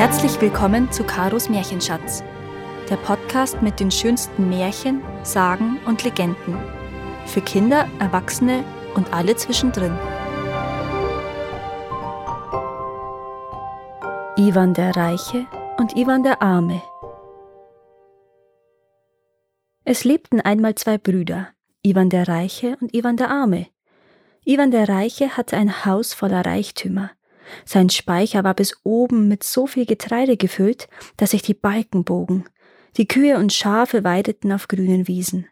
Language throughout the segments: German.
Herzlich willkommen zu Karos Märchenschatz, der Podcast mit den schönsten Märchen, Sagen und Legenden. Für Kinder, Erwachsene und alle zwischendrin. Ivan der Reiche und Ivan der Arme. Es lebten einmal zwei Brüder, Ivan der Reiche und Ivan der Arme. Ivan der Reiche hatte ein Haus voller Reichtümer. Sein Speicher war bis oben mit so viel Getreide gefüllt, dass sich die Balken bogen. Die Kühe und Schafe weideten auf grünen Wiesen.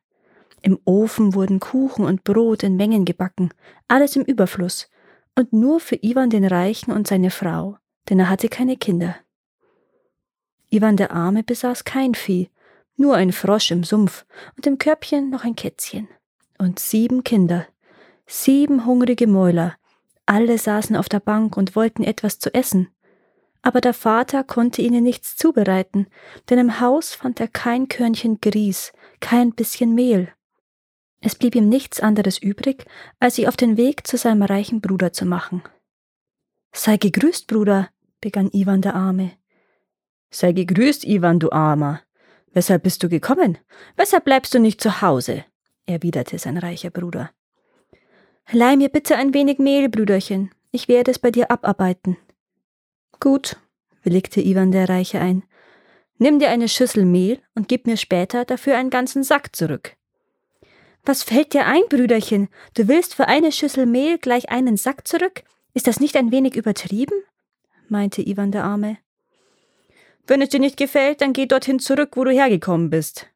Im Ofen wurden Kuchen und Brot in Mengen gebacken, alles im Überfluss, und nur für Ivan den Reichen und seine Frau, denn er hatte keine Kinder. Ivan der Arme besaß kein Vieh, nur ein Frosch im Sumpf und im Körbchen noch ein Kätzchen. Und sieben Kinder, sieben hungrige Mäuler, alle saßen auf der Bank und wollten etwas zu essen. Aber der Vater konnte ihnen nichts zubereiten, denn im Haus fand er kein Körnchen Grieß, kein bisschen Mehl. Es blieb ihm nichts anderes übrig, als sich auf den Weg zu seinem reichen Bruder zu machen. Sei gegrüßt, Bruder, begann Iwan der Arme. Sei gegrüßt, Iwan, du Armer. Weshalb bist du gekommen? Weshalb bleibst du nicht zu Hause? erwiderte sein reicher Bruder. Leih mir bitte ein wenig Mehl, Brüderchen. Ich werde es bei dir abarbeiten. Gut, willigte Iwan der Reiche ein. Nimm dir eine Schüssel Mehl und gib mir später dafür einen ganzen Sack zurück. Was fällt dir ein, Brüderchen? Du willst für eine Schüssel Mehl gleich einen Sack zurück? Ist das nicht ein wenig übertrieben? meinte Iwan der Arme. Wenn es dir nicht gefällt, dann geh dorthin zurück, wo du hergekommen bist.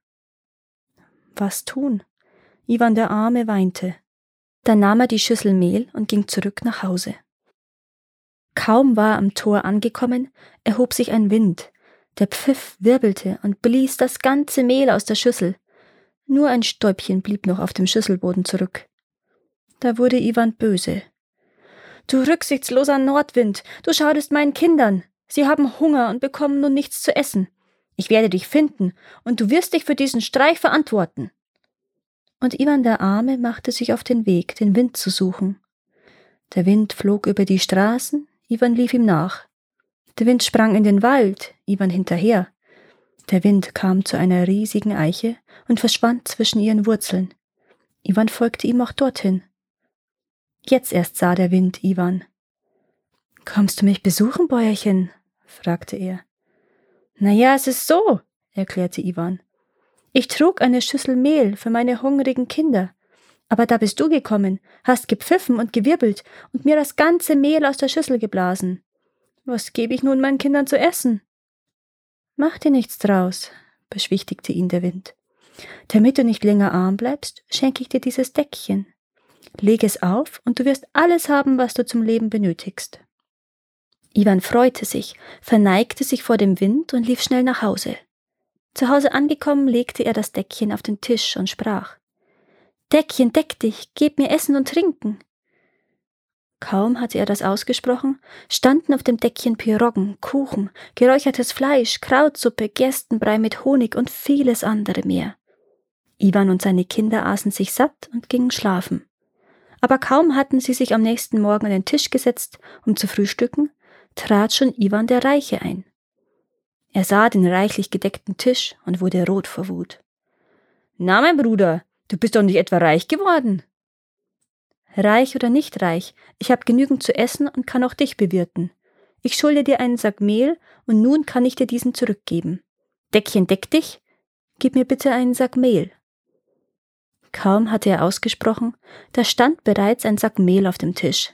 Was tun? Iwan der Arme weinte. Dann nahm er die Schüssel Mehl und ging zurück nach Hause. Kaum war er am Tor angekommen, erhob sich ein Wind. Der Pfiff wirbelte und blies das ganze Mehl aus der Schüssel. Nur ein Stäubchen blieb noch auf dem Schüsselboden zurück. Da wurde Iwan böse. Du rücksichtsloser Nordwind, du schadest meinen Kindern. Sie haben Hunger und bekommen nun nichts zu essen. Ich werde dich finden, und du wirst dich für diesen Streich verantworten und Iwan der Arme machte sich auf den Weg, den Wind zu suchen. Der Wind flog über die Straßen, Iwan lief ihm nach. Der Wind sprang in den Wald, Iwan hinterher. Der Wind kam zu einer riesigen Eiche und verschwand zwischen ihren Wurzeln. Iwan folgte ihm auch dorthin. Jetzt erst sah der Wind Iwan. Kommst du mich besuchen, Bäuerchen? fragte er. Na ja, es ist so, erklärte Iwan. Ich trug eine Schüssel Mehl für meine hungrigen Kinder. Aber da bist du gekommen, hast gepfiffen und gewirbelt und mir das ganze Mehl aus der Schüssel geblasen. Was gebe ich nun meinen Kindern zu essen? Mach dir nichts draus, beschwichtigte ihn der Wind. Damit du nicht länger arm bleibst, schenke ich dir dieses Deckchen. Leg es auf und du wirst alles haben, was du zum Leben benötigst. Ivan freute sich, verneigte sich vor dem Wind und lief schnell nach Hause. Zu Hause angekommen, legte er das Deckchen auf den Tisch und sprach Deckchen, deck dich, gib mir Essen und Trinken. Kaum hatte er das ausgesprochen, standen auf dem Deckchen Piroggen, Kuchen, geräuchertes Fleisch, Krautsuppe, Gerstenbrei mit Honig und vieles andere mehr. Iwan und seine Kinder aßen sich satt und gingen schlafen. Aber kaum hatten sie sich am nächsten Morgen an den Tisch gesetzt, um zu frühstücken, trat schon Iwan der Reiche ein. Er sah den reichlich gedeckten Tisch und wurde rot vor Wut. Na, mein Bruder, du bist doch nicht etwa reich geworden. Reich oder nicht reich, ich habe genügend zu essen und kann auch dich bewirten. Ich schulde dir einen Sack Mehl und nun kann ich dir diesen zurückgeben. Deckchen, deck dich, gib mir bitte einen Sack Mehl. Kaum hatte er ausgesprochen, da stand bereits ein Sack Mehl auf dem Tisch.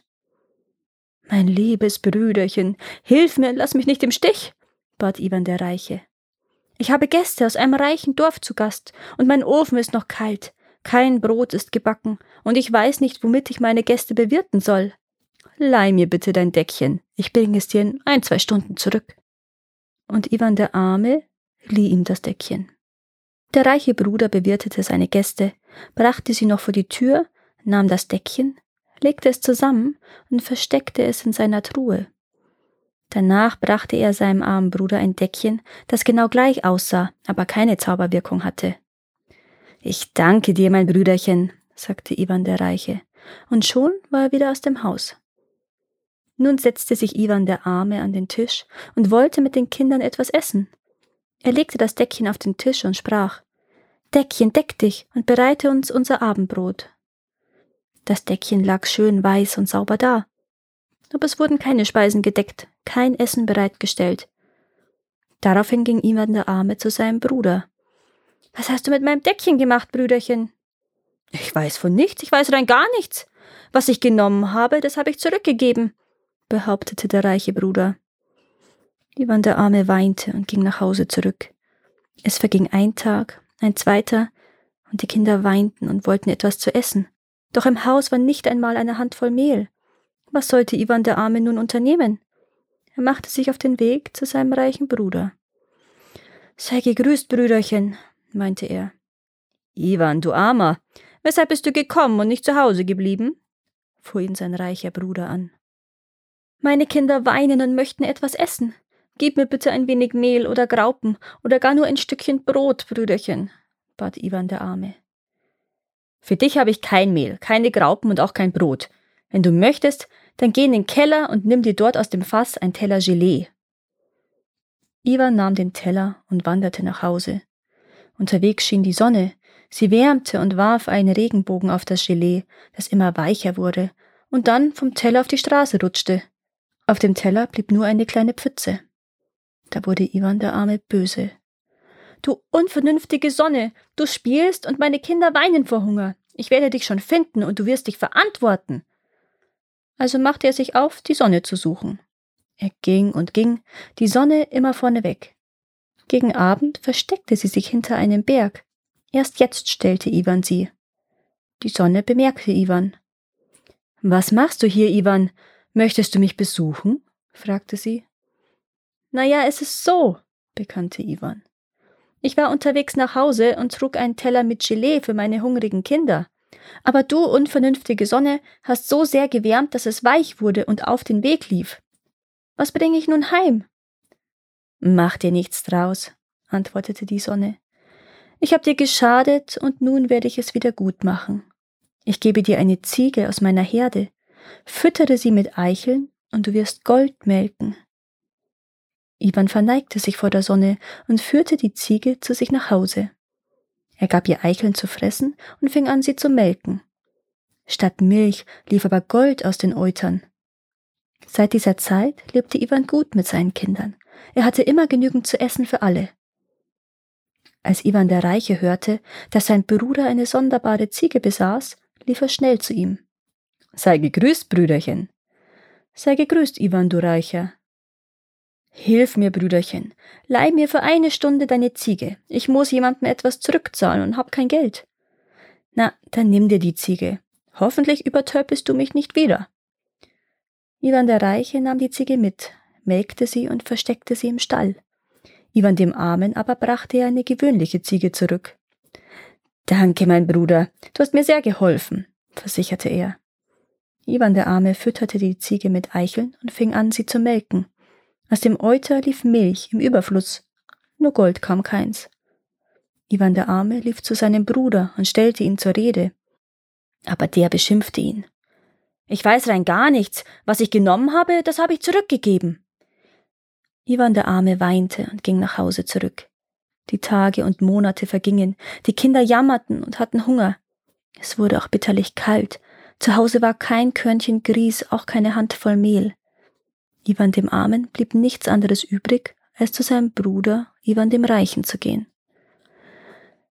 Mein liebes Brüderchen, hilf mir und lass mich nicht im Stich bat Ivan der Reiche. Ich habe Gäste aus einem reichen Dorf zu Gast, und mein Ofen ist noch kalt, kein Brot ist gebacken, und ich weiß nicht, womit ich meine Gäste bewirten soll. Leih mir bitte dein Deckchen, ich bringe es dir in ein, zwei Stunden zurück. Und Ivan der Arme lieh ihm das Deckchen. Der reiche Bruder bewirtete seine Gäste, brachte sie noch vor die Tür, nahm das Deckchen, legte es zusammen und versteckte es in seiner Truhe. Danach brachte er seinem armen Bruder ein Deckchen, das genau gleich aussah, aber keine Zauberwirkung hatte. Ich danke dir, mein Brüderchen, sagte Ivan der Reiche, und schon war er wieder aus dem Haus. Nun setzte sich Iwan der Arme an den Tisch und wollte mit den Kindern etwas essen. Er legte das Deckchen auf den Tisch und sprach Deckchen, deck dich und bereite uns unser Abendbrot. Das Deckchen lag schön weiß und sauber da. Aber es wurden keine Speisen gedeckt, kein Essen bereitgestellt. Daraufhin ging Iwan der Arme zu seinem Bruder. Was hast du mit meinem Deckchen gemacht, Brüderchen? Ich weiß von nichts, ich weiß rein gar nichts. Was ich genommen habe, das habe ich zurückgegeben, behauptete der reiche Bruder. Iwan der Arme weinte und ging nach Hause zurück. Es verging ein Tag, ein zweiter, und die Kinder weinten und wollten etwas zu essen. Doch im Haus war nicht einmal eine Handvoll Mehl. Was sollte Iwan der Arme nun unternehmen? Er machte sich auf den Weg zu seinem reichen Bruder. Sei gegrüßt, Brüderchen, meinte er. Iwan, du Armer, weshalb bist du gekommen und nicht zu Hause geblieben? fuhr ihn sein reicher Bruder an. Meine Kinder weinen und möchten etwas essen. Gib mir bitte ein wenig Mehl oder Graupen oder gar nur ein Stückchen Brot, Brüderchen, bat Iwan der Arme. Für dich habe ich kein Mehl, keine Graupen und auch kein Brot. Wenn du möchtest, dann geh in den Keller und nimm dir dort aus dem Fass ein Teller Gelee. Iwan nahm den Teller und wanderte nach Hause. Unterwegs schien die Sonne, sie wärmte und warf einen Regenbogen auf das Gelee, das immer weicher wurde und dann vom Teller auf die Straße rutschte. Auf dem Teller blieb nur eine kleine Pfütze. Da wurde Iwan der Arme böse. Du unvernünftige Sonne, du spielst und meine Kinder weinen vor Hunger. Ich werde dich schon finden und du wirst dich verantworten. Also machte er sich auf, die Sonne zu suchen. Er ging und ging, die Sonne immer vorneweg. Gegen Abend versteckte sie sich hinter einem Berg. Erst jetzt stellte Iwan sie. Die Sonne bemerkte Iwan. Was machst du hier, Iwan? Möchtest du mich besuchen? fragte sie. Na ja, es ist so, bekannte Iwan. Ich war unterwegs nach Hause und trug einen Teller mit Gelee für meine hungrigen Kinder. Aber du, unvernünftige Sonne, hast so sehr gewärmt, dass es weich wurde und auf den Weg lief. Was bringe ich nun heim? Mach dir nichts draus, antwortete die Sonne. Ich habe dir geschadet und nun werde ich es wieder gut machen. Ich gebe dir eine Ziege aus meiner Herde, füttere sie mit Eicheln und du wirst Gold melken. Ivan verneigte sich vor der Sonne und führte die Ziege zu sich nach Hause. Er gab ihr Eicheln zu fressen und fing an, sie zu melken. Statt Milch lief aber Gold aus den Eutern. Seit dieser Zeit lebte Ivan gut mit seinen Kindern. Er hatte immer genügend zu essen für alle. Als Ivan der Reiche hörte, dass sein Bruder eine sonderbare Ziege besaß, lief er schnell zu ihm. Sei gegrüßt, Brüderchen. Sei gegrüßt, Ivan, du Reicher, Hilf mir, Brüderchen, leih mir für eine Stunde deine Ziege. Ich muss jemandem etwas zurückzahlen und hab kein Geld. Na, dann nimm dir die Ziege. Hoffentlich übertöpest du mich nicht wieder. Ivan der Reiche nahm die Ziege mit, melkte sie und versteckte sie im Stall. Ivan dem Armen aber brachte er eine gewöhnliche Ziege zurück. Danke, mein Bruder, du hast mir sehr geholfen, versicherte er. Ivan der Arme fütterte die Ziege mit Eicheln und fing an, sie zu melken. Aus dem Euter lief Milch im Überfluss, nur Gold kam keins. Ivan der Arme lief zu seinem Bruder und stellte ihn zur Rede. Aber der beschimpfte ihn. Ich weiß rein gar nichts. Was ich genommen habe, das habe ich zurückgegeben. Ivan der Arme weinte und ging nach Hause zurück. Die Tage und Monate vergingen, die Kinder jammerten und hatten Hunger. Es wurde auch bitterlich kalt. Zu Hause war kein Körnchen Grieß, auch keine Handvoll Mehl. Ivan dem Armen blieb nichts anderes übrig, als zu seinem Bruder Ivan dem Reichen zu gehen.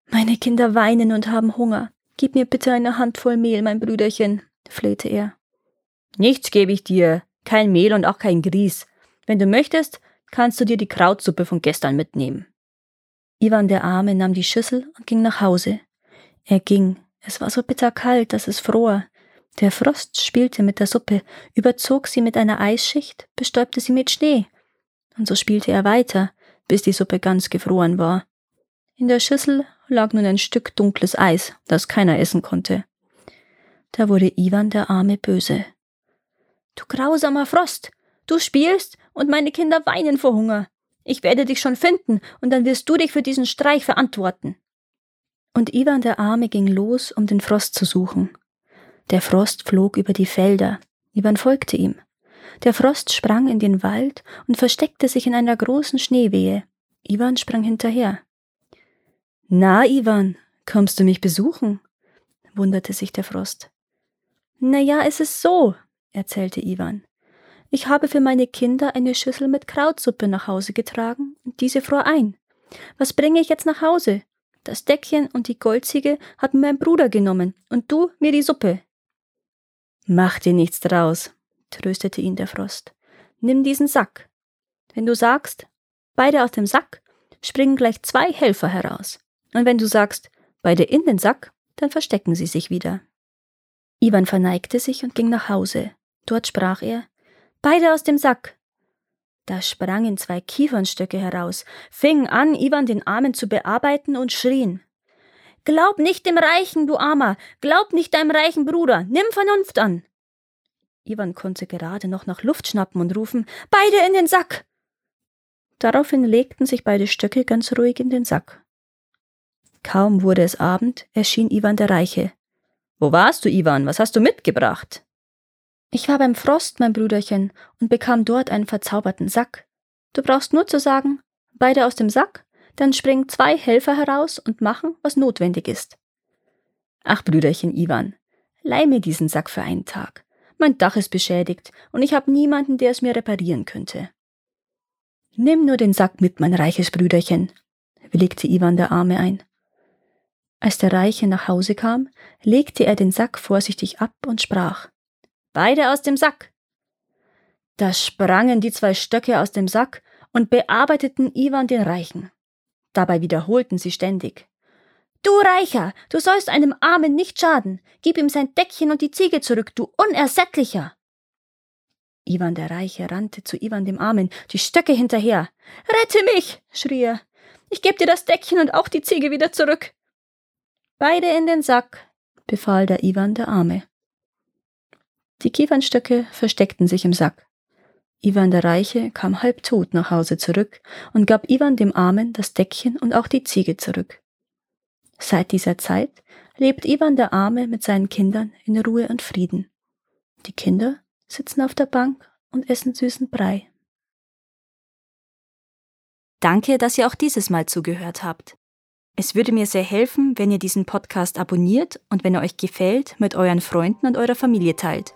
Meine Kinder weinen und haben Hunger. Gib mir bitte eine Handvoll Mehl, mein Brüderchen, flehte er. Nichts gebe ich dir, kein Mehl und auch kein Grieß. Wenn du möchtest, kannst du dir die Krautsuppe von gestern mitnehmen. Ivan der Arme nahm die Schüssel und ging nach Hause. Er ging, es war so bitterkalt, dass es fror. Der Frost spielte mit der Suppe, überzog sie mit einer Eisschicht, bestäubte sie mit Schnee. Und so spielte er weiter, bis die Suppe ganz gefroren war. In der Schüssel lag nun ein Stück dunkles Eis, das keiner essen konnte. Da wurde Iwan der Arme böse. Du grausamer Frost, du spielst und meine Kinder weinen vor Hunger. Ich werde dich schon finden, und dann wirst du dich für diesen Streich verantworten. Und Iwan der Arme ging los, um den Frost zu suchen. Der Frost flog über die Felder, Ivan folgte ihm. Der Frost sprang in den Wald und versteckte sich in einer großen Schneewehe. Ivan sprang hinterher. Na, Ivan, kommst du mich besuchen? wunderte sich der Frost. Na ja, es ist so, erzählte Ivan. Ich habe für meine Kinder eine Schüssel mit Krautsuppe nach Hause getragen und diese fror ein. Was bringe ich jetzt nach Hause? Das Deckchen und die Goldziege hat mir mein Bruder genommen und du mir die Suppe. Mach dir nichts draus, tröstete ihn der Frost. Nimm diesen Sack. Wenn du sagst, beide aus dem Sack, springen gleich zwei Helfer heraus. Und wenn du sagst, beide in den Sack, dann verstecken sie sich wieder. Ivan verneigte sich und ging nach Hause. Dort sprach er, Beide aus dem Sack. Da sprangen zwei Kiefernstöcke heraus, fingen an, Ivan den Armen zu bearbeiten und schrien. Glaub nicht dem Reichen, du Armer, glaub nicht deinem reichen Bruder, nimm Vernunft an. Ivan konnte gerade noch nach Luft schnappen und rufen, Beide in den Sack. Daraufhin legten sich beide Stöcke ganz ruhig in den Sack. Kaum wurde es Abend, erschien Ivan der Reiche. Wo warst du, Ivan? Was hast du mitgebracht? Ich war beim Frost, mein Brüderchen, und bekam dort einen verzauberten Sack. Du brauchst nur zu sagen, beide aus dem Sack, dann springen zwei Helfer heraus und machen, was notwendig ist. Ach, Brüderchen Ivan, leih mir diesen Sack für einen Tag. Mein Dach ist beschädigt und ich habe niemanden, der es mir reparieren könnte. Nimm nur den Sack mit, mein reiches Brüderchen, willigte Ivan der Arme ein. Als der Reiche nach Hause kam, legte er den Sack vorsichtig ab und sprach Beide aus dem Sack. Da sprangen die zwei Stöcke aus dem Sack und bearbeiteten Ivan den Reichen. Dabei wiederholten sie ständig. Du Reicher, du sollst einem Armen nicht schaden. Gib ihm sein Deckchen und die Ziege zurück, du Unersättlicher. Ivan der Reiche rannte zu Ivan dem Armen, die Stöcke hinterher. Rette mich, schrie er. Ich geb dir das Deckchen und auch die Ziege wieder zurück. Beide in den Sack, befahl der Ivan der Arme. Die Kiefernstöcke versteckten sich im Sack. Ivan der Reiche kam halbtot nach Hause zurück und gab Ivan dem Armen das Deckchen und auch die Ziege zurück. Seit dieser Zeit lebt Ivan der Arme mit seinen Kindern in Ruhe und Frieden. Die Kinder sitzen auf der Bank und essen süßen Brei. Danke, dass ihr auch dieses Mal zugehört habt. Es würde mir sehr helfen, wenn ihr diesen Podcast abonniert und wenn er euch gefällt, mit euren Freunden und eurer Familie teilt.